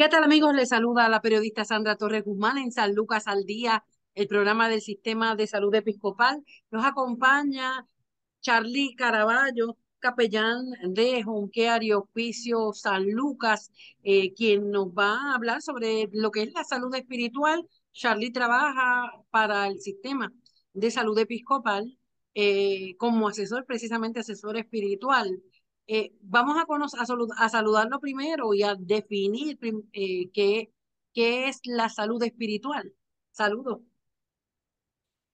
¿Qué tal amigos? Les saluda la periodista Sandra Torres Guzmán en San Lucas al Día, el programa del Sistema de Salud Episcopal. Nos acompaña Charlie Caraballo, capellán de Jonquear Hospicio San Lucas, eh, quien nos va a hablar sobre lo que es la salud espiritual. Charlie trabaja para el Sistema de Salud Episcopal eh, como asesor, precisamente asesor espiritual. Eh, vamos a, a, saludarlo primero y a definir eh, qué, qué es la salud espiritual. Saludos.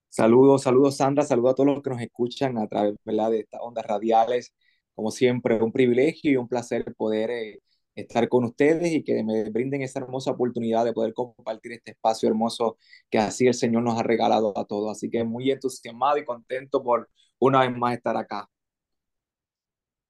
Saludos, saludos Sandra, saludos a todos los que nos escuchan a través de estas ondas radiales. Como siempre, un privilegio y un placer poder eh, estar con ustedes y que me brinden esa hermosa oportunidad de poder compartir este espacio hermoso que así el Señor nos ha regalado a todos. Así que muy entusiasmado y contento por una vez más estar acá.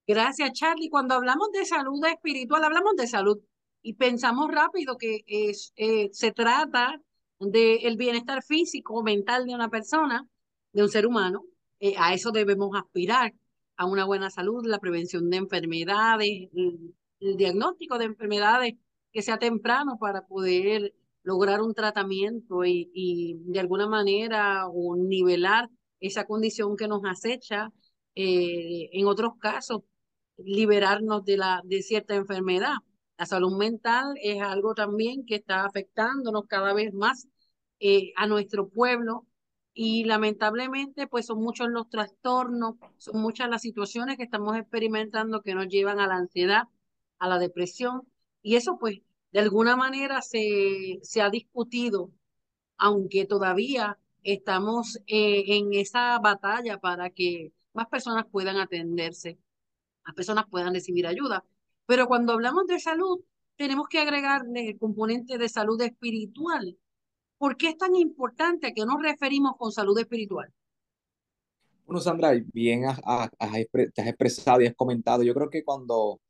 Gracias, Charlie. Cuando hablamos de salud espiritual, hablamos de salud y pensamos rápido que es, eh, se trata del bienestar físico, mental de una persona, de un ser humano. Eh, a eso debemos aspirar, a una buena salud, la prevención de enfermedades, el, diagnóstico de enfermedades que sea temprano para poder lograr un tratamiento y, y de alguna manera o nivelar esa condición que nos acecha. Eh, en otros casos, liberarnos de, la, de cierta enfermedad. La salud mental es algo también que está afectándonos cada vez más eh, a nuestro pueblo. Y lamentablemente pues son muchos los trastornos, son muchas las situaciones que estamos experimentando que nos llevan a la ansiedad, a la depresión. Y eso pues de alguna manera se, se ha discutido, aunque todavía estamos eh, en esa batalla para que más personas puedan atenderse las personas puedan recibir ayuda. Pero cuando hablamos de salud, tenemos que agregarle el componente de salud espiritual. ¿Por qué es tan importante? ¿A qué nos referimos con salud espiritual? Bueno, Sandra, bien te has expresado y has comentado. Yo creo que cuando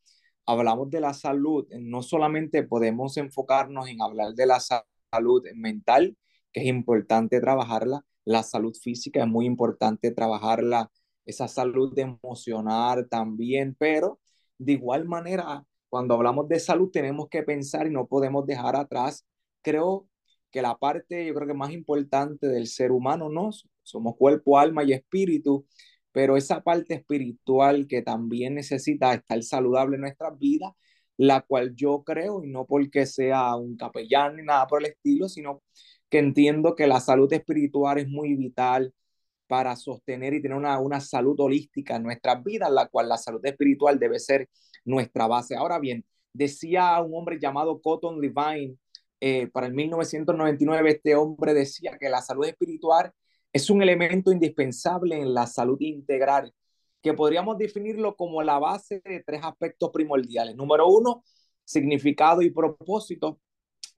hablamos de la salud, no solamente podemos enfocarnos en hablar de la salud mental, que es importante trabajarla, la salud física es muy importante trabajarla esa salud emocional también, pero de igual manera, cuando hablamos de salud tenemos que pensar y no podemos dejar atrás, creo que la parte, yo creo que más importante del ser humano, ¿no? Somos cuerpo, alma y espíritu, pero esa parte espiritual que también necesita estar saludable en nuestras vidas, la cual yo creo, y no porque sea un capellán ni nada por el estilo, sino que entiendo que la salud espiritual es muy vital, para sostener y tener una, una salud holística en nuestras vidas, la cual la salud espiritual debe ser nuestra base. Ahora bien, decía un hombre llamado Cotton Levine, eh, para el 1999, este hombre decía que la salud espiritual es un elemento indispensable en la salud integral, que podríamos definirlo como la base de tres aspectos primordiales. Número uno, significado y propósito,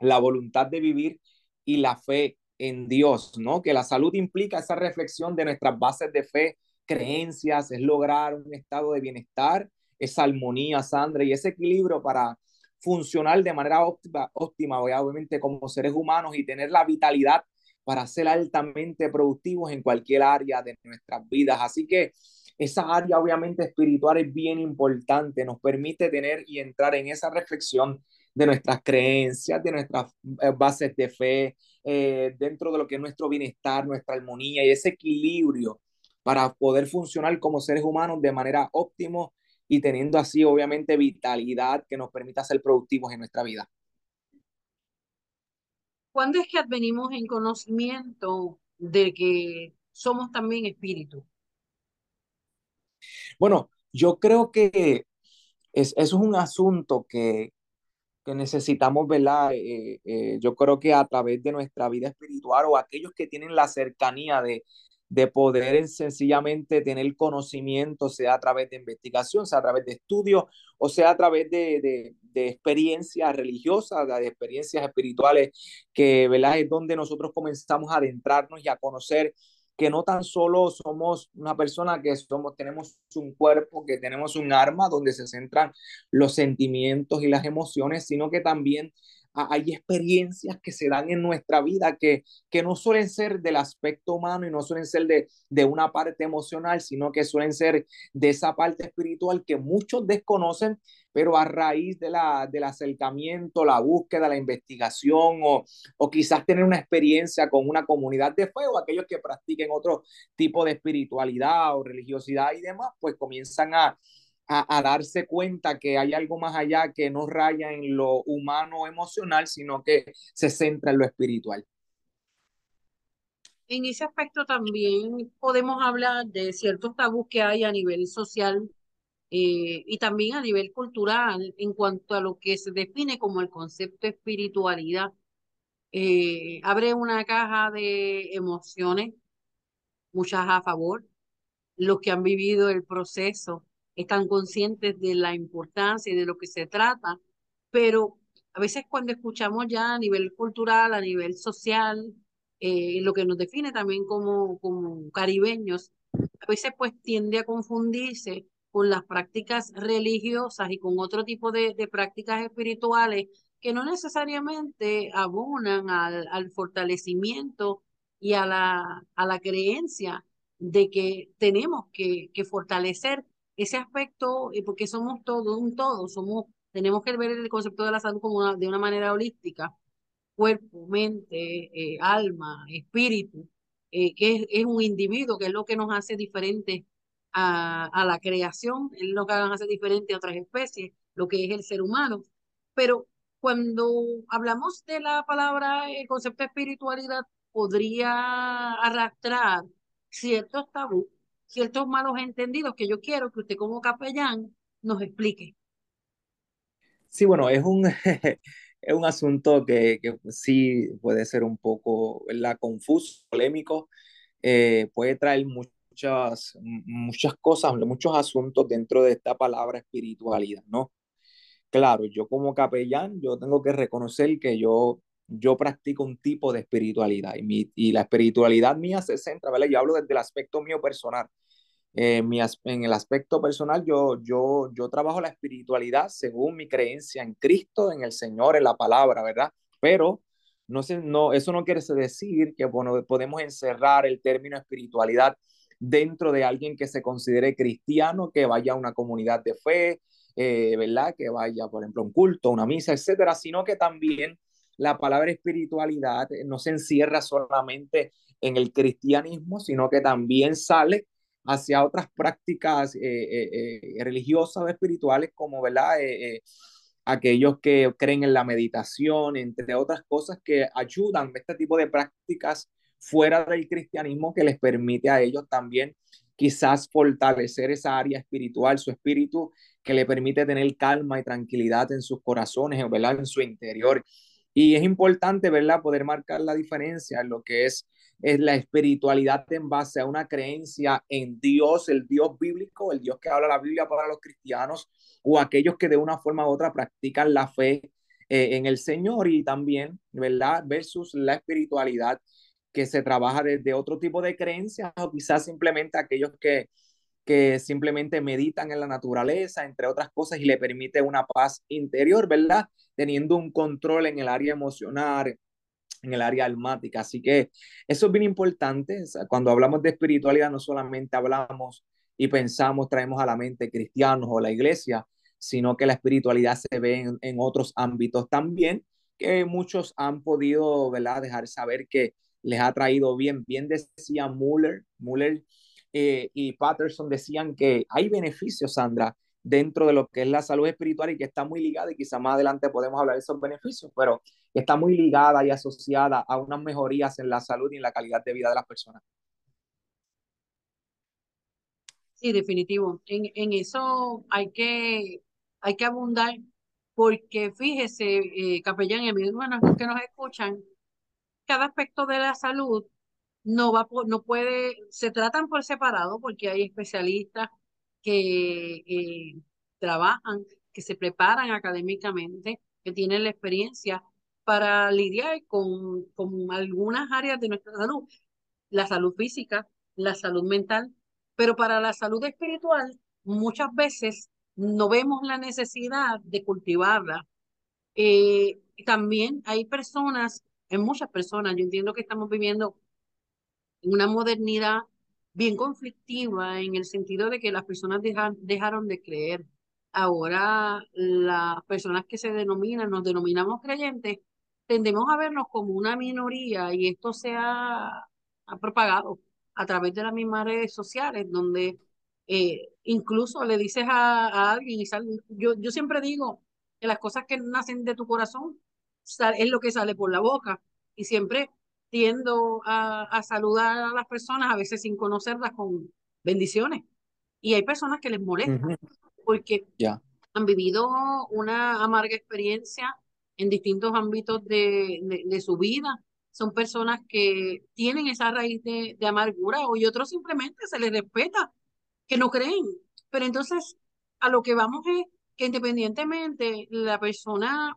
la voluntad de vivir y la fe en Dios, ¿no? Que la salud implica esa reflexión de nuestras bases de fe, creencias, es lograr un estado de bienestar, esa armonía, Sandra, y ese equilibrio para funcionar de manera óptima, óptima, obviamente como seres humanos y tener la vitalidad para ser altamente productivos en cualquier área de nuestras vidas. Así que esa área obviamente espiritual es bien importante, nos permite tener y entrar en esa reflexión de nuestras creencias, de nuestras eh, bases de fe, eh, dentro de lo que es nuestro bienestar, nuestra armonía y ese equilibrio para poder funcionar como seres humanos de manera óptima y teniendo así obviamente vitalidad que nos permita ser productivos en nuestra vida. ¿Cuándo es que advenimos en conocimiento de que somos también espíritu? Bueno, yo creo que es, eso es un asunto que, que necesitamos, ¿verdad? Eh, eh, yo creo que a través de nuestra vida espiritual o aquellos que tienen la cercanía de, de poder sencillamente tener conocimiento, sea a través de investigación, sea a través de estudios, o sea a través de, de, de experiencias religiosas, de experiencias espirituales, que ¿verdad? es donde nosotros comenzamos a adentrarnos y a conocer que no tan solo somos una persona que somos, tenemos un cuerpo, que tenemos un arma donde se centran los sentimientos y las emociones, sino que también hay experiencias que se dan en nuestra vida que, que no suelen ser del aspecto humano y no suelen ser de, de una parte emocional, sino que suelen ser de esa parte espiritual que muchos desconocen, pero a raíz de la, del acercamiento, la búsqueda, la investigación o, o quizás tener una experiencia con una comunidad de fe o aquellos que practiquen otro tipo de espiritualidad o religiosidad y demás, pues comienzan a, a, darse cuenta que hay algo más allá que no raya en lo humano o emocional, sino que se centra en lo espiritual. En ese aspecto también podemos hablar de ciertos tabús que hay a nivel social eh, y también a nivel cultural en cuanto a lo que se define como el concepto espiritualidad. Eh, abre una caja de emociones, muchas a favor, los que han vivido el proceso están conscientes de la importancia y de lo que se trata, pero a veces cuando escuchamos ya a nivel cultural, a nivel social, eh, lo que nos define también como, como caribeños, a veces pues tiende a confundirse con las prácticas religiosas y con otro tipo de, de prácticas espirituales que no necesariamente abonan al, al fortalecimiento y a la, a la creencia de que tenemos que, que fortalecer ese aspecto, y porque somos todo, un todo, somos, tenemos que ver el concepto de la salud como de una manera holística, cuerpo, mente, eh, alma, espíritu, eh, que es, es, un individuo, que es lo que nos hace diferente a, a, la creación, es lo que nos hace diferente a otras especies, lo que es el ser humano. Pero cuando hablamos de la palabra, el concepto de espiritualidad podría arrastrar ciertos tabús ciertos malos entendidos que yo quiero que usted como capellán nos explique. Sí, bueno, es un, es un asunto que, que, sí puede ser un poco la confuso, polémico, eh, puede traer muchas, muchas cosas, muchos asuntos dentro de esta palabra espiritualidad, ¿no? Claro, yo como capellán, yo tengo que reconocer que yo, yo practico un tipo de espiritualidad y, mi, y la espiritualidad mía se centra, ¿vale? Yo hablo desde el aspecto mío personal. Eh, mi, en el aspecto personal, yo, yo, yo trabajo la espiritualidad según mi creencia en Cristo, en el Señor, en la palabra, ¿verdad? Pero no, sé, no, eso no quiere decir que bueno, podemos encerrar el término espiritualidad dentro de alguien que se considere cristiano, que vaya a una comunidad de fe, eh, ¿verdad? Que vaya, por ejemplo, a un culto, una misa, etcétera, sino que también la palabra espiritualidad no se encierra solamente en el cristianismo, sino que también sale hacia otras prácticas eh, eh, eh, religiosas o espirituales como, ¿verdad? aquellos que creen en la meditación, entre otras cosas que ayudan este tipo de prácticas fuera del cristianismo que les permite a ellos también quizás fortalecer esa área espiritual, su espíritu, que le permite tener calma y tranquilidad en sus corazones, ¿verdad? En su interior. Y es importante, ¿verdad? Poder marcar la diferencia en lo que es es la espiritualidad en base a una creencia en Dios, el Dios bíblico, el Dios que habla la Biblia para los cristianos o aquellos que de una forma u otra practican la fe eh, en el Señor y también, ¿verdad? Versus la espiritualidad que se trabaja desde otro tipo de creencias o quizás simplemente aquellos que, que simplemente meditan en la naturaleza, entre otras cosas, y le permite una paz interior, ¿verdad? Teniendo un control en el área emocional, en el área almática. Así que eso es bien importante. Cuando hablamos de espiritualidad, no solamente hablamos y pensamos, traemos a la mente cristianos o la iglesia, sino que la espiritualidad se ve en, en otros ámbitos también, que muchos han podido ¿verdad? dejar saber que les ha traído bien. Bien decía Muller, Muller eh, y Patterson decían que hay beneficios, Sandra, dentro de lo que es la salud espiritual y que está muy ligada, y quizá más adelante podemos hablar de esos beneficios, pero está muy ligada y asociada a unas mejorías en la salud y en la calidad de vida de las personas. Sí, definitivo. En, en eso hay que, hay que abundar porque fíjese, eh, capellán y amigos que nos escuchan, cada aspecto de la salud no va no puede, se tratan por separado porque hay especialistas que eh, trabajan, que se preparan académicamente, que tienen la experiencia para lidiar con, con algunas áreas de nuestra salud, la salud física, la salud mental, pero para la salud espiritual muchas veces no vemos la necesidad de cultivarla. Eh, también hay personas, en muchas personas, yo entiendo que estamos viviendo una modernidad bien conflictiva en el sentido de que las personas dejaron de creer. Ahora las personas que se denominan, nos denominamos creyentes, tendemos a vernos como una minoría y esto se ha, propagado a través de las mismas redes sociales, donde eh, incluso le dices a, alguien, y yo, yo siempre digo que las cosas que nacen de tu corazón es lo que sale por la boca. Y siempre tiendo a, saludar a las personas, a veces sin conocerlas, con bendiciones. Y hay personas que les molesta porque han vivido una amarga experiencia en distintos ámbitos de, de, su vida. Son personas que tienen esa raíz de, de amargura y otros simplemente se les respeta, que no creen. Pero entonces, a lo que vamos es que independientemente la persona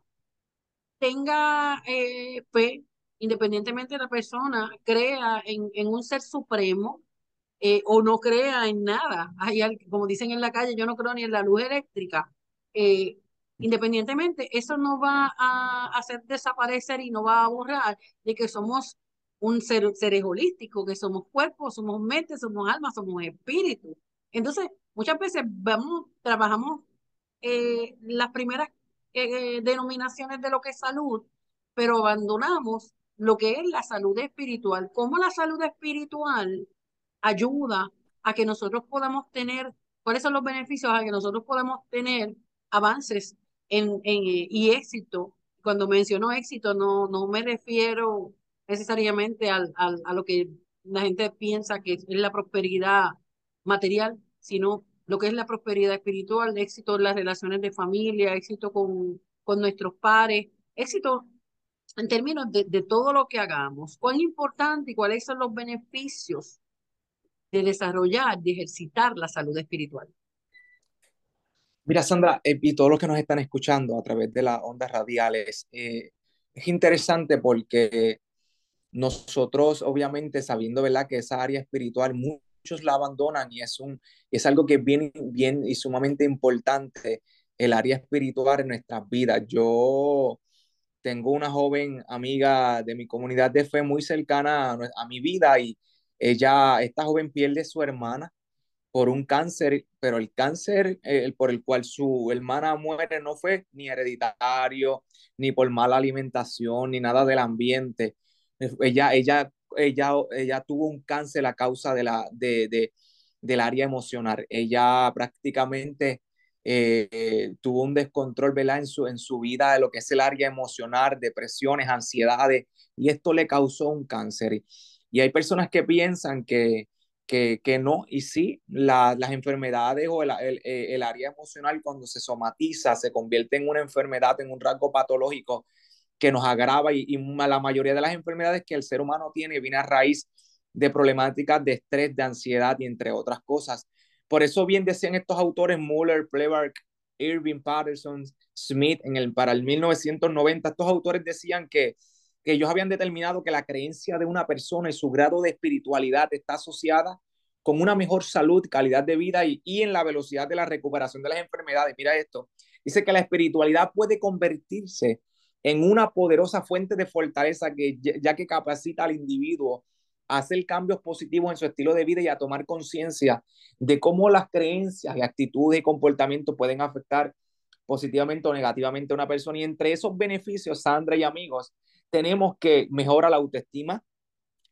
tenga eh, fe independientemente de la persona crea en, en un ser supremo eh, o no crea en nada. Hay, como dicen en la calle, yo no creo ni en la luz eléctrica. Eh, independientemente, eso no va a hacer desaparecer y no va a borrar de que somos un ser, seres holísticos, que somos cuerpos, somos mente, somos alma, somos espíritu. Entonces, muchas veces vamos, trabajamos eh, las primeras denominaciones de lo que es salud, pero abandonamos lo que es la salud espiritual, cómo la salud espiritual ayuda a que nosotros podamos tener, cuáles son los beneficios a que nosotros podamos tener avances en, en, y éxito. Cuando menciono éxito, no, no me refiero necesariamente al, al, a lo que la gente piensa que es la prosperidad material, sino lo que es la prosperidad espiritual, éxito en las relaciones de familia, éxito con, con nuestros pares, éxito en términos de, de, todo lo que hagamos, cuán importante y cuáles son los beneficios de desarrollar, de ejercitar la salud espiritual. Mira, Sandra, eh, y todos los que nos están escuchando a través de las ondas radiales, eh, es interesante porque nosotros, obviamente, sabiendo ¿verdad? que esa área espiritual muchos la abandonan y es, un, es algo que es bien, bien y sumamente importante, el área espiritual en nuestras vidas. Yo tengo una joven amiga de mi comunidad de fe muy cercana a, mi vida y ella, esta joven pierde su hermana por un cáncer, pero el cáncer eh, por el cual su hermana muere no fue ni hereditario, ni por mala alimentación, ni nada del ambiente. Ella, ella, ella, ella tuvo un cáncer a causa de la, de, de, del área emocional. Ella prácticamente eh, tuvo un descontrol ¿verdad? En, su, en su vida de lo que es el área emocional, depresiones, ansiedades, y esto le causó un cáncer. Y hay personas que piensan que, que, que no, y sí, las enfermedades o el, el, eh, el, área emocional cuando se somatiza se convierte en una enfermedad, en un rasgo patológico que nos agrava y, y la mayoría de las enfermedades que el ser humano tiene viene a raíz de problemáticas de estrés, de ansiedad y entre otras cosas. Por eso bien decían estos autores Muller, Plebark, Irving Patterson, Smith, en el, para el 1990, estos autores decían que, ellos habían determinado que la creencia de una persona y su grado de espiritualidad está asociada con una mejor salud, calidad de vida y, y en la velocidad de la recuperación de las enfermedades. Mira esto, dice que la espiritualidad puede convertirse en una poderosa fuente de fortaleza que ya que capacita al individuo a hacer cambios positivos en su estilo de vida y a tomar conciencia de cómo las creencias y actitudes y comportamientos pueden afectar positivamente o negativamente a una persona. Y entre esos beneficios, Sandra y amigos, tenemos que mejora la autoestima,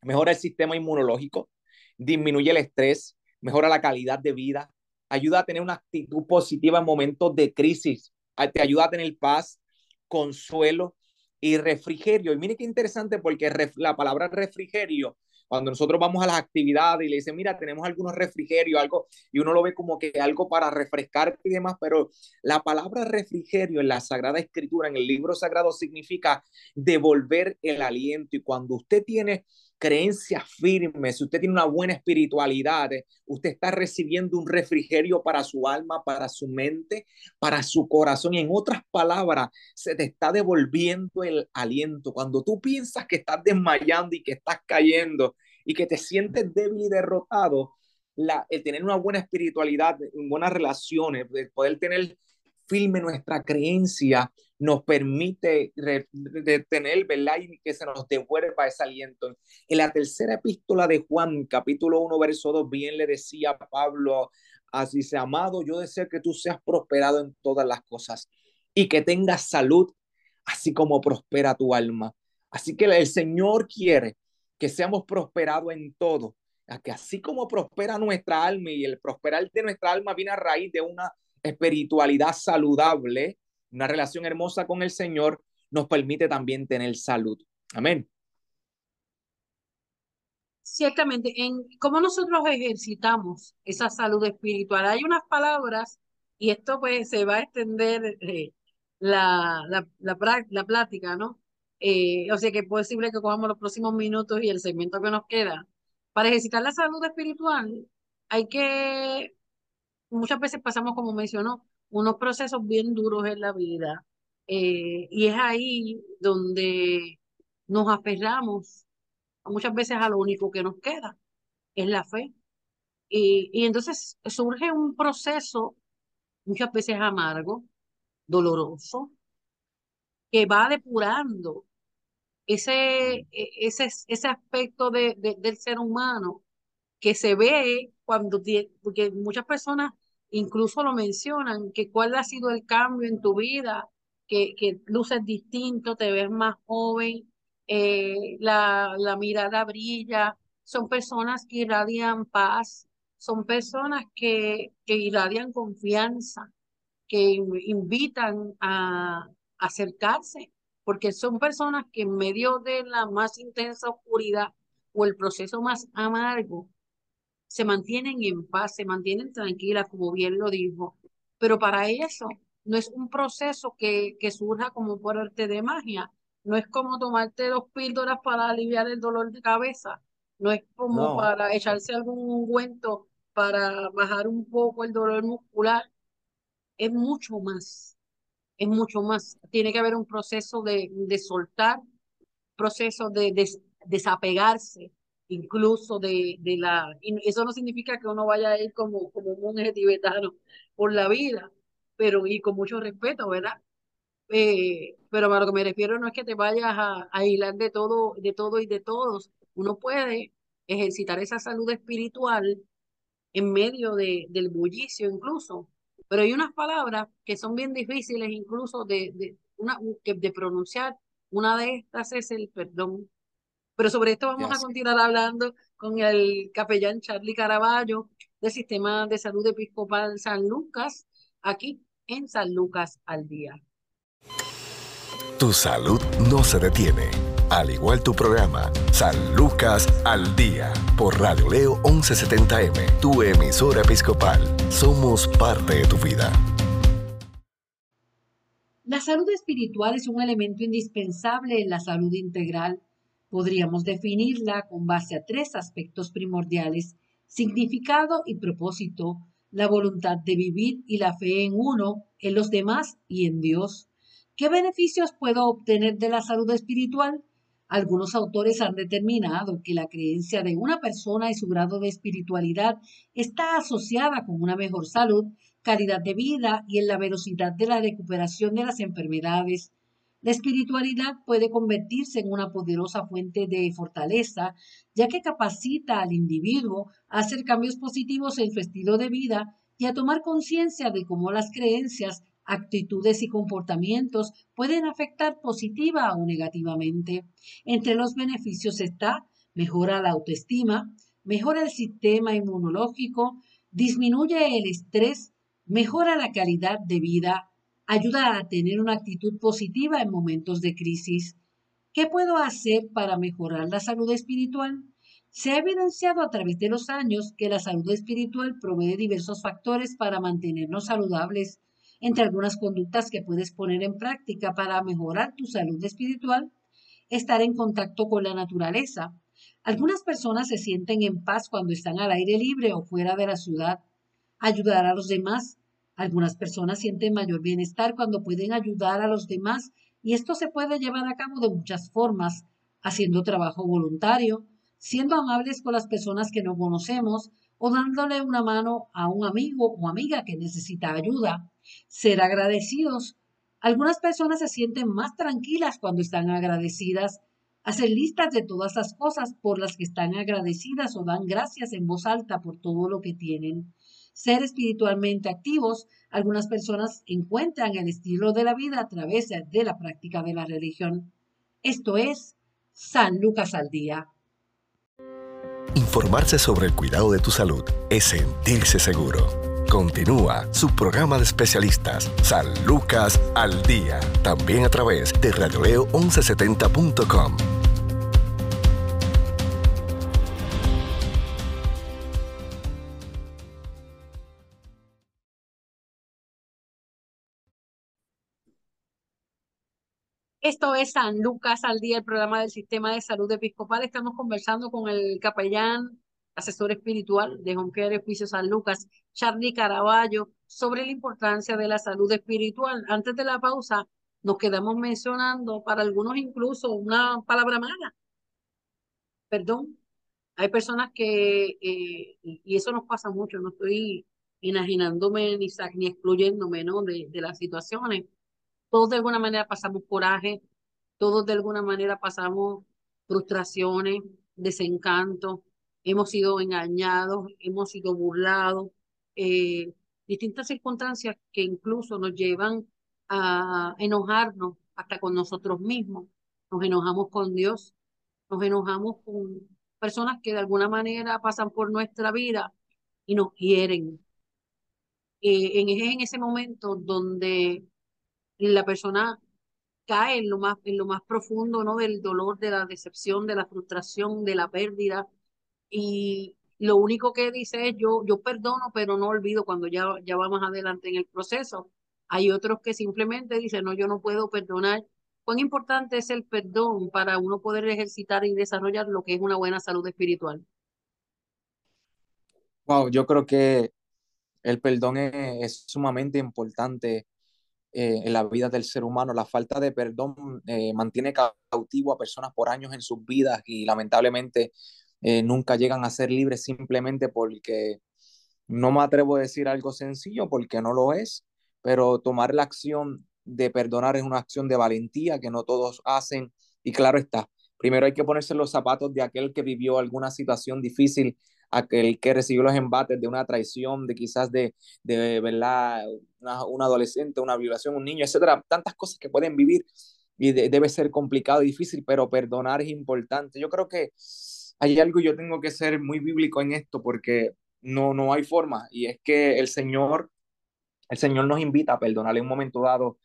mejora el sistema inmunológico, disminuye el estrés, mejora la calidad de vida, ayuda a tener una actitud positiva en momentos de crisis, te ayuda a tener paz, consuelo, y refrigerio. Y mire qué interesante porque la palabra refrigerio, cuando nosotros vamos a las actividades y le dicen, mira, tenemos algunos refrigerios, algo, y uno lo ve como que algo para refrescar y demás, pero la palabra refrigerio en la Sagrada Escritura, en el libro sagrado, significa devolver el aliento. Y cuando usted tiene creencias firmes, si usted tiene una buena espiritualidad, usted está recibiendo un refrigerio para su alma, para su mente, para su corazón. Y en otras palabras, se te está devolviendo el aliento. Cuando tú piensas que estás desmayando y que estás cayendo y que te sientes débil y derrotado, la, el tener una buena espiritualidad, buenas relaciones, poder tener firme nuestra creencia, nos permite detener, ¿verdad? Y que se nos devuelva ese aliento. En la tercera epístola de Juan, capítulo 1, verso 2, bien le decía Pablo, así sea amado, yo deseo que tú seas prosperado en todas las cosas y que tengas salud, así como prospera tu alma. Así que el Señor quiere que seamos prosperados en todo, que así como prospera nuestra alma y el prosperar de nuestra alma viene a raíz de una espiritualidad saludable, una relación hermosa con el Señor, nos permite también tener salud. Amén. Ciertamente, en cómo nosotros ejercitamos esa salud espiritual, hay unas palabras, y esto pues se va a extender eh, la, la, la, plática, ¿no? Eh, o sea que es posible que cojamos los próximos minutos y el segmento que nos queda. Para ejercitar la salud espiritual, hay que muchas veces pasamos, como mencionó, unos procesos bien duros en la vida. Eh, y es ahí donde nos aferramos muchas veces a lo único que nos queda, es la fe. Y, y entonces surge un proceso muchas veces amargo, doloroso, que va depurando ese, e, ese, ese aspecto de, del ser humano que se ve cuando, porque muchas personas incluso lo mencionan, que cuál ha sido el cambio en tu vida, que, que luces distinto, te ves más joven, eh, la, la mirada brilla, son personas que irradian paz, son personas que, que irradian confianza, que invitan a, acercarse, porque son personas que en medio de la más intensa oscuridad o el proceso más amargo, se mantienen en paz, se mantienen tranquilas, como bien lo dijo, pero para eso no es un proceso que, que surja como por arte de magia, no es como tomarte dos píldoras para aliviar el dolor de cabeza, no es como para echarse algún ungüento para bajar un poco el dolor muscular, es mucho más, es mucho más. Tiene que haber un proceso de, de soltar, proceso de, de desapegarse, incluso de, de la... Y eso no significa que uno vaya a ir como, como un monje tibetano por la vida, pero y con mucho respeto, ¿verdad? Eh, pero a lo que me refiero no es que te vayas a, a aislar de todo, de todo y de todos. Uno puede ejercitar esa salud espiritual en medio de, del bullicio incluso. Pero hay unas palabras que son bien difíciles incluso de, de, una, de pronunciar. Una de estas es el perdón. Pero sobre esto vamos a continuar hablando con el capellán Charlie Caraballo del Sistema de Salud Episcopal San Lucas, aquí en San Lucas al Día. Tu salud no se detiene, al igual tu programa San Lucas al Día por Radio Leo 1170M, tu emisora episcopal. Somos parte de tu vida. La salud espiritual es un elemento indispensable en la salud integral Podríamos definirla con base a tres aspectos primordiales, significado y propósito, la voluntad de vivir y la fe en uno, en los demás y en Dios. ¿Qué beneficios puedo obtener de la salud espiritual? Algunos autores han determinado que la creencia de una persona y su grado de espiritualidad está asociada con una mejor salud, calidad de vida y en la velocidad de la recuperación de las enfermedades. La espiritualidad puede convertirse en una poderosa fuente de fortaleza, ya que capacita al individuo a hacer cambios positivos en su estilo de vida y a tomar conciencia de cómo las creencias, actitudes y comportamientos pueden afectar positiva o negativamente. Entre los beneficios está mejora la autoestima, mejora el sistema inmunológico, disminuye el estrés, mejora la calidad de vida, ayuda a tener una actitud positiva en momentos de crisis. ¿Qué puedo hacer para mejorar la salud espiritual? Se ha evidenciado a través de los años que la salud espiritual provee diversos factores para mantenernos saludables. Entre algunas conductas que puedes poner en práctica para mejorar tu salud espiritual, estar en contacto con la naturaleza. Algunas personas se sienten en paz cuando están al aire libre o fuera de la ciudad. Ayudar a los demás. Algunas personas sienten mayor bienestar cuando pueden ayudar a los demás y esto se puede llevar a cabo de muchas formas, haciendo trabajo voluntario, siendo amables con las personas que no conocemos o dándole una mano a un amigo o amiga que necesita ayuda. Ser agradecidos. Algunas personas se sienten más tranquilas cuando están agradecidas. Hacer listas de todas las cosas por las que están agradecidas o dan gracias en voz alta por todo lo que tienen. Ser espiritualmente activos. Algunas personas encuentran el estilo de la vida a través de la práctica de la religión. Esto es San Lucas al Día. Informarse sobre el cuidado de tu salud es sentirse seguro. Continúa su programa de especialistas, San Lucas al Día, también a través de radioleo1170.com. Esto es San Lucas al día, el programa del Sistema de Salud Episcopal. Estamos conversando con el capellán, asesor espiritual de Home Juicio San Lucas, Charlie Caraballo, sobre la importancia de la salud espiritual. Antes de la pausa, nos quedamos mencionando para algunos incluso una palabra mala. Perdón. Hay personas que, eh, y eso nos pasa mucho, no estoy imaginándome ni, ni excluyéndome ¿no? de las situaciones todos de alguna manera pasamos coraje, todos de alguna manera pasamos frustraciones, desencanto, hemos sido engañados, hemos sido burlados, eh, distintas circunstancias que incluso nos llevan a enojarnos hasta con nosotros mismos. Nos enojamos con Dios, nos enojamos con personas que de alguna manera pasan por nuestra vida y nos quieren. Eh, en, en ese momento donde la persona cae en lo más, en lo más profundo, ¿no? Del dolor, de la decepción, de la frustración, de la pérdida. Y lo único que dice es yo, yo perdono, pero no olvido cuando ya, ya vamos adelante en el proceso. Hay otros que simplemente dicen, no, yo no puedo perdonar. ¿Cuán importante es el perdón para uno poder ejercitar y desarrollar lo que es una buena salud espiritual? Wow, yo creo que el perdón es sumamente importante eh, en la vida del ser humano. La falta de perdón eh, mantiene cautivo a personas por años en sus vidas y lamentablemente eh, nunca llegan a ser libres simplemente porque no me atrevo a decir algo sencillo porque no lo es, pero tomar la acción de perdonar es una acción de valentía que no todos hacen y claro está. Primero hay que ponerse los zapatos de aquel que vivió alguna situación difícil aquel que recibió los embates de una traición, de quizás de, de ¿verdad? Una, un adolescente, una violación, un niño, etcétera, tantas cosas que pueden vivir y debe ser complicado y difícil, pero perdonar es importante. Yo creo que hay algo, yo tengo que ser muy bíblico en esto porque no, no hay forma y es que el Señor, el Señor nos invita a perdonar en un momento dado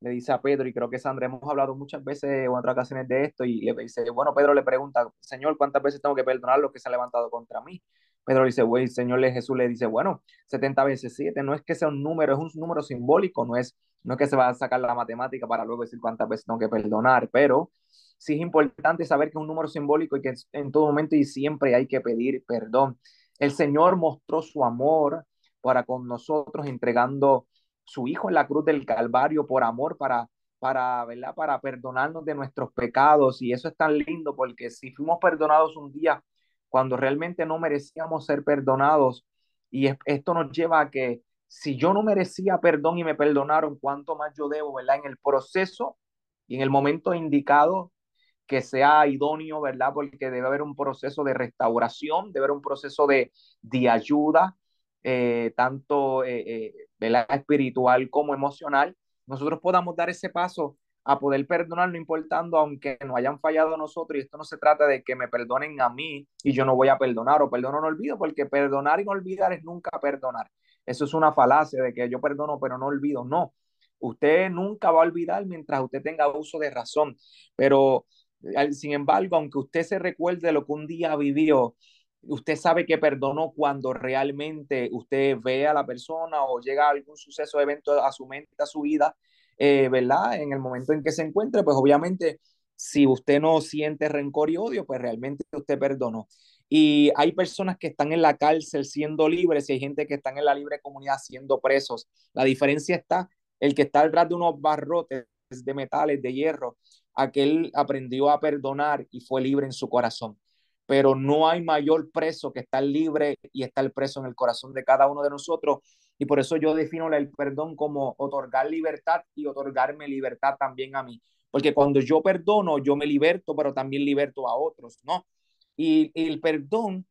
le dice a Pedro, y creo que Sandra hemos hablado muchas veces en otras ocasiones de esto, y le dice, bueno, Pedro le pregunta, Señor, ¿cuántas veces tengo que perdonar lo que se ha levantado contra mí? Pedro le dice, güey, el Señor Jesús le dice, bueno, 70 veces 7, no es que sea un número, es un número simbólico, no es, no es que se va a sacar la matemática para luego decir cuántas veces tengo que perdonar, pero sí es importante saber que es un número simbólico y que en todo momento y siempre hay que pedir perdón. El Señor mostró su amor para con nosotros entregando su Hijo en la cruz del Calvario por amor para, para, ¿verdad? para perdonarnos de nuestros pecados. Y eso es tan lindo porque si fuimos perdonados un día cuando realmente no merecíamos ser perdonados, y esto nos lleva a que si yo no merecía perdón y me perdonaron, ¿cuánto más yo debo, ¿verdad? En el proceso y en el momento indicado que sea idóneo, ¿verdad? Porque debe haber un proceso de restauración, debe haber un proceso de, de ayuda, eh, tanto eh, eh, espiritual como emocional, nosotros podamos dar ese paso a poder perdonar, no importando, aunque nos hayan fallado nosotros, y esto no se trata de que me perdonen a mí y yo no voy a perdonar, o perdono no olvido, porque perdonar y no olvidar es nunca perdonar. Eso es una falacia de que yo perdono pero no olvido, no. Usted nunca va a olvidar mientras usted tenga uso de razón, pero sin embargo, aunque usted se recuerde lo que un día vivió, usted sabe que perdonó cuando realmente usted ve a la persona o llega algún suceso, evento a su mente, a su vida, eh, ¿verdad? En el momento en que se encuentre, pues obviamente, si usted no siente rencor y odio, pues realmente usted perdonó. Y hay personas que están en la cárcel siendo libres y hay gente que están en la libre comunidad siendo presos. La diferencia está, el que está detrás de unos barrotes de metales, de hierro, aquel aprendió a perdonar y fue libre en su corazón. Pero no hay mayor preso que estar libre y estar preso en el corazón de cada uno de nosotros. Y por eso yo defino el perdón como otorgar libertad y otorgarme libertad también a mí. Porque cuando yo perdono, yo me liberto, pero también liberto a otros, ¿no? Y, el perdón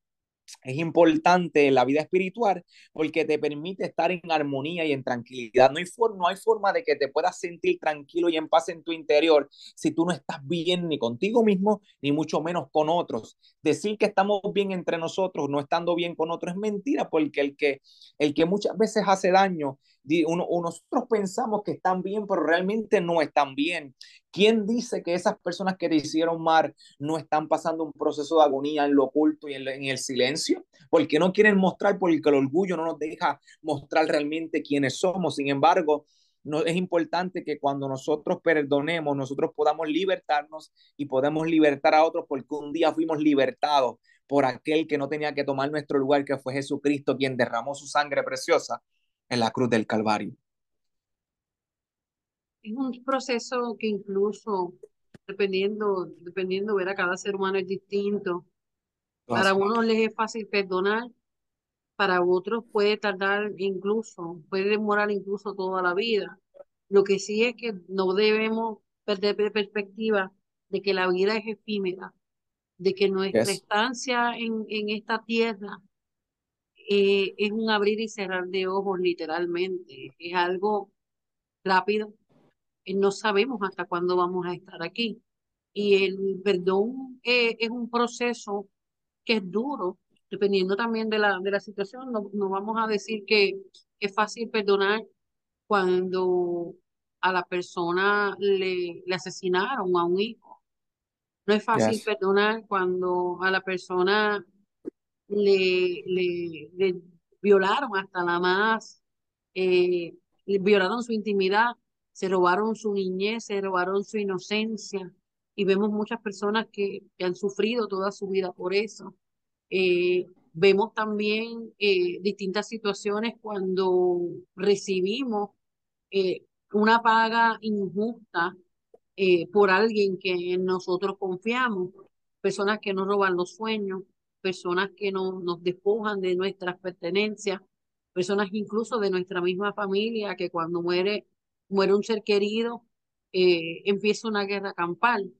es importante en la vida espiritual porque te permite estar en armonía y en tranquilidad. No hay, forma, no hay forma de que te puedas sentir tranquilo y en paz en tu interior si tú no estás bien ni contigo mismo, ni mucho menos con otros. Decir que estamos bien entre nosotros, no estando bien con otros, es mentira porque el que, el que muchas veces hace daño uno, nosotros pensamos que están bien, pero realmente no están bien. ¿Quién dice que esas personas que te hicieron mal no están pasando un proceso de agonía en lo oculto y en, el silencio? Porque no quieren mostrar, porque el orgullo no nos deja mostrar realmente quiénes somos. Sin embargo, no, es importante que cuando nosotros perdonemos, nosotros podamos libertarnos y podemos libertar a otros porque un día fuimos libertados por aquel que no tenía que tomar nuestro lugar, que fue Jesucristo, quien derramó su sangre preciosa en la cruz del Calvario. Es un proceso que incluso, dependiendo, dependiendo, ver a cada ser humano es distinto. Para unos les es fácil perdonar, para otros puede tardar incluso, puede demorar incluso toda la vida. Lo que sí es que no debemos perder perspectiva de que la vida es efímera, de que nuestra estancia en, en esta tierra eh, es un abrir y cerrar de ojos literalmente, es algo rápido, eh, no sabemos hasta cuándo vamos a estar aquí. Y el perdón eh, es un proceso que es duro, dependiendo también de la, de la situación. No, no vamos a decir que es fácil perdonar cuando a la persona le, le asesinaron a un hijo. No es fácil perdonar cuando a la persona le, le, violaron hasta la más, eh, violaron su intimidad, se robaron su niñez, se robaron su inocencia y vemos muchas personas que, han sufrido toda su vida por eso. Eh, vemos también eh, distintas situaciones cuando recibimos una paga injusta por alguien que en nosotros confiamos, personas que nos roban los sueños, personas que no, nos despojan de nuestras pertenencias, personas incluso de nuestra misma familia, que cuando muere, muere un ser querido, eh, empieza una guerra campal.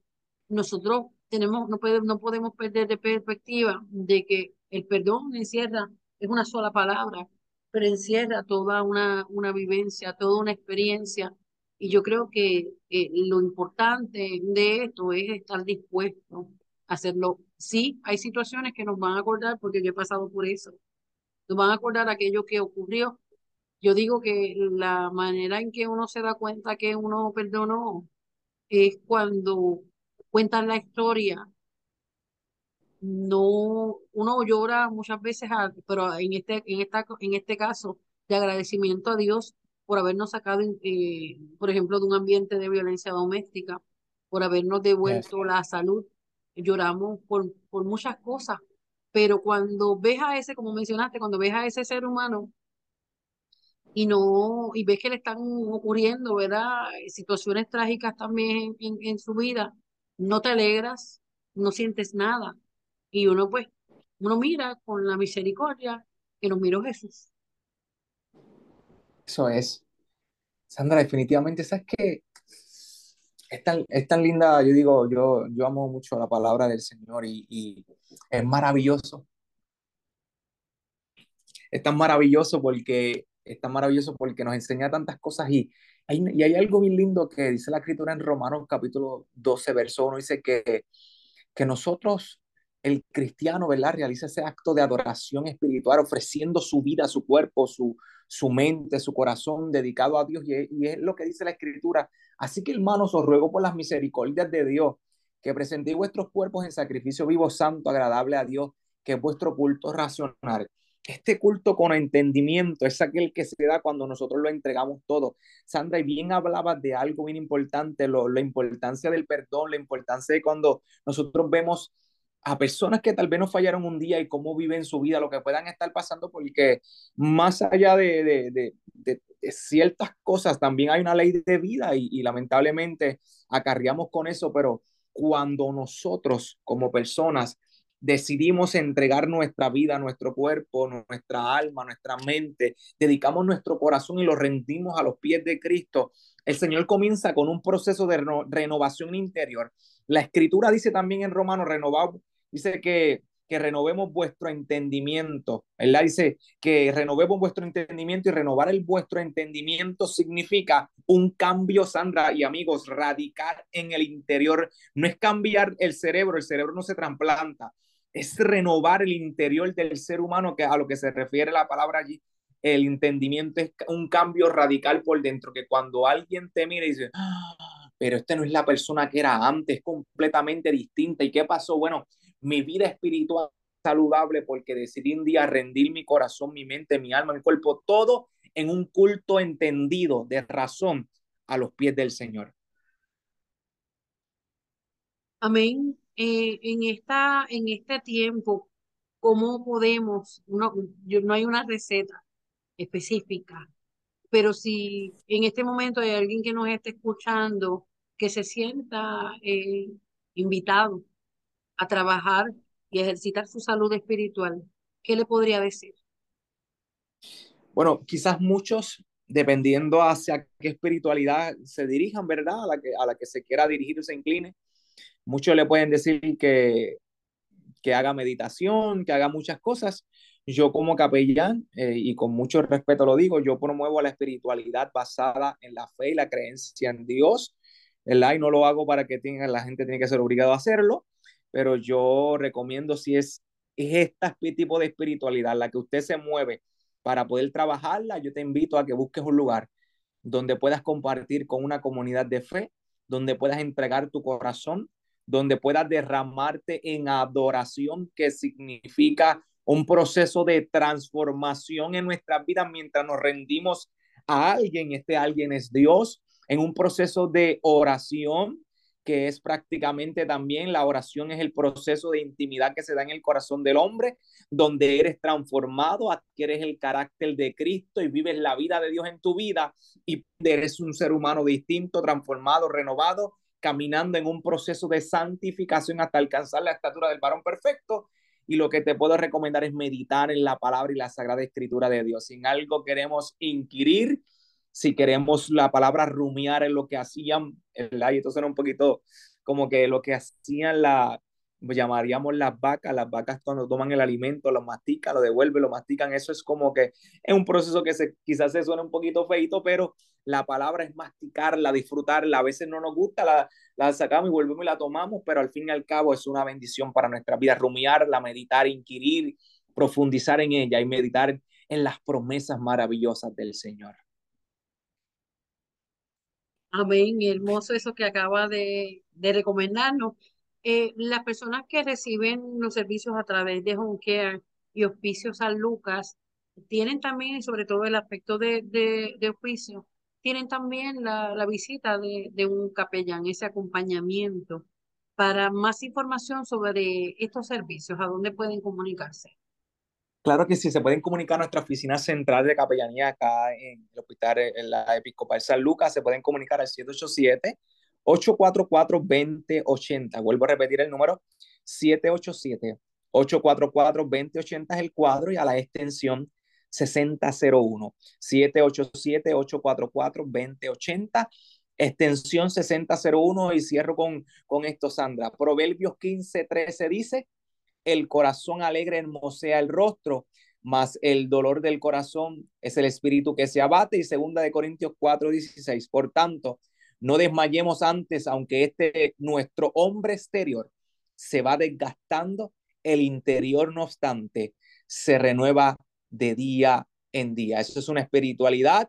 Nosotros tenemos, no, podemos, no podemos perder de perspectiva de que el perdón encierra, es una sola palabra, pero encierra toda una, una vivencia, toda una experiencia. Y yo creo que eh, lo importante de esto es estar dispuesto hacerlo Sí, hay situaciones que nos van a acordar porque yo he pasado por eso. Nos van a acordar aquello que ocurrió. Yo digo que la manera en que uno se da cuenta que uno perdonó es cuando cuentan la historia. No, uno llora muchas veces, pero en este, en esta, en este caso, de agradecimiento a Dios por habernos sacado, eh, por ejemplo, de un ambiente de violencia doméstica, por habernos devuelto la salud lloramos por, por muchas cosas, pero cuando ves a ese, como mencionaste, cuando ves a ese ser humano y no, y ves que le están ocurriendo, ¿verdad? Situaciones trágicas también en, en su vida, no te alegras, no sientes nada. Y uno pues, uno mira con la misericordia que nos miró Jesús. Eso es. Sandra, definitivamente, ¿sabes qué? Es tan, es tan linda, yo digo, yo, yo amo mucho la palabra del Señor y, y es maravilloso. Es tan maravilloso porque es tan maravilloso porque nos enseña tantas cosas y hay, y hay algo bien lindo que dice la escritura en Romanos capítulo 12, verso 1, dice que, que nosotros el cristiano, ¿verdad? Realiza ese acto de adoración espiritual, ofreciendo su vida, su cuerpo, su, su mente, su corazón dedicado a Dios. Y es, lo que dice la Escritura. Así que, hermanos, os ruego por las misericordias de Dios que presentéis vuestros cuerpos en sacrificio vivo, santo, agradable a Dios, que es vuestro culto racional. Este culto con entendimiento es aquel que se da cuando nosotros lo entregamos todo. Sandra, y bien hablabas de algo bien importante, lo, la importancia del perdón, la importancia de cuando nosotros vemos a personas que tal vez nos fallaron un día y cómo viven su vida, lo que puedan estar pasando, porque más allá de, de, de, de ciertas cosas, también hay una ley de vida y, y lamentablemente acarreamos con eso, pero cuando nosotros como personas decidimos entregar nuestra vida, nuestro cuerpo, nuestra alma, nuestra mente, dedicamos nuestro corazón y lo rendimos a los pies de Cristo, el Señor comienza con un proceso de renovación interior. La escritura dice también en Romanos, renovado, dice que que renovemos vuestro entendimiento, ¿verdad? Dice que renovemos vuestro entendimiento y renovar el vuestro entendimiento significa un cambio, Sandra y amigos, radical en el interior. No es cambiar el cerebro, el cerebro no se trasplanta, es renovar el interior del ser humano, que a lo que se refiere la palabra allí, el entendimiento es un cambio radical por dentro, que cuando alguien te mira y dice, ah, pero este no es la persona que era antes, completamente distinta. ¿Y qué pasó? Bueno, mi vida espiritual saludable porque decidí un día rendir mi corazón, mi mente, mi alma, mi cuerpo, todo en un culto entendido de razón a los pies del Señor. Amén. Eh, en, esta, en este tiempo, ¿cómo podemos? No, no hay una receta específica, pero si en este momento hay alguien que nos esté escuchando, que se sienta eh, invitado a trabajar y ejercitar su salud espiritual, ¿qué le podría decir? Bueno, quizás muchos, dependiendo hacia qué espiritualidad se dirijan, ¿verdad? A la que, a la que se quiera dirigir se incline, muchos le pueden decir que, que haga meditación, que haga muchas cosas. Yo como capellán, eh, y con mucho respeto lo digo, yo promuevo la espiritualidad basada en la fe y la creencia en Dios, ¿verdad? Y no lo hago para que tenga, la gente tiene que ser obligado a hacerlo, pero yo recomiendo si es, es este tipo de espiritualidad la que usted se mueve para poder trabajarla, yo te invito a que busques un lugar donde puedas compartir con una comunidad de fe, donde puedas entregar tu corazón, donde puedas derramarte en adoración, que significa un proceso de transformación en nuestras vidas mientras nos rendimos a alguien, este alguien es Dios, en un proceso de oración, que es prácticamente también la oración es el proceso de intimidad que se da en el corazón del hombre, donde eres transformado, adquieres el carácter de Cristo y vives la vida de Dios en tu vida y eres un ser humano distinto, transformado, renovado, caminando en un proceso de santificación hasta alcanzar la estatura del varón perfecto. Y lo que te puedo recomendar es meditar en la palabra y la sagrada escritura de Dios. Si en algo queremos inquirir, si queremos la palabra rumiar en lo que hacían, ¿verdad? y entonces era un poquito como que lo que hacían la, llamaríamos las vacas, las vacas cuando toman el alimento, lo mastican, lo devuelven, lo mastican, eso es como que es un proceso que se, quizás se suena un poquito feito, pero la palabra es masticarla, disfrutarla, a veces no nos gusta, la, la sacamos y volvemos y la tomamos, pero al fin y al cabo es una bendición para nuestra vida, rumiarla, meditar, inquirir, profundizar en ella y meditar en las promesas maravillosas del Señor. Amén, hermoso eso que acaba de, de recomendarnos. Eh, las personas que reciben los servicios a través de Home Care y Hospicio San Lucas tienen también, sobre todo el aspecto de, de, de tienen también la, la visita de, de un capellán, ese acompañamiento. Para más información sobre estos servicios, ¿a dónde pueden comunicarse? Claro que sí, se pueden comunicar a nuestra oficina central de capellanía acá en el hospital, en la Episcopal San Lucas, se pueden comunicar al 787-844-2080. Vuelvo a repetir el número, 787-844-2080 es el cuadro y a la extensión 6001. 787-844-2080, extensión 6001 y cierro con, con esto, Sandra. Proverbios 15-13 dice, el corazón alegre hermosea el rostro, mas el dolor del corazón es el espíritu que se abate. Y segunda de Corintios 4, 16. Por tanto, no desmayemos antes, aunque este nuestro hombre exterior se va desgastando, el interior, no obstante, se renueva de día en día. Eso es una espiritualidad,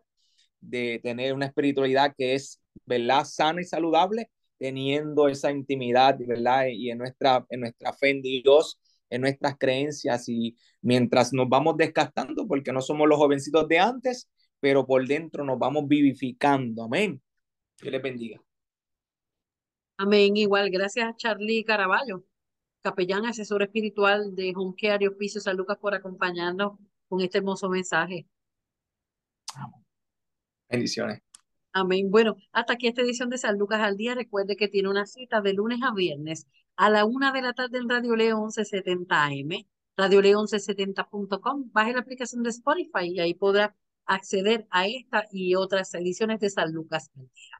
de tener una espiritualidad que es, ¿verdad?, sana y saludable, teniendo esa intimidad, ¿verdad? Y en nuestra, en nuestra fe en Dios, en nuestras creencias y mientras nos vamos desgastando, porque no somos los jovencitos de antes, pero por dentro nos vamos vivificando. Amén. Que les bendiga. Amén. Igual, gracias a Charlie Caraballo, capellán asesor espiritual de Home Care y Hospicio San Lucas por acompañarnos con este hermoso mensaje. Bendiciones. Amén. Bueno, hasta aquí esta edición de San Lucas al Día. Recuerde que tiene una cita de lunes a viernes a la una de la tarde en Radio Leo 1170 AM, Radio Leo 1170.com. Baje la aplicación de Spotify y ahí podrá acceder a esta y otras ediciones de San Lucas al Día.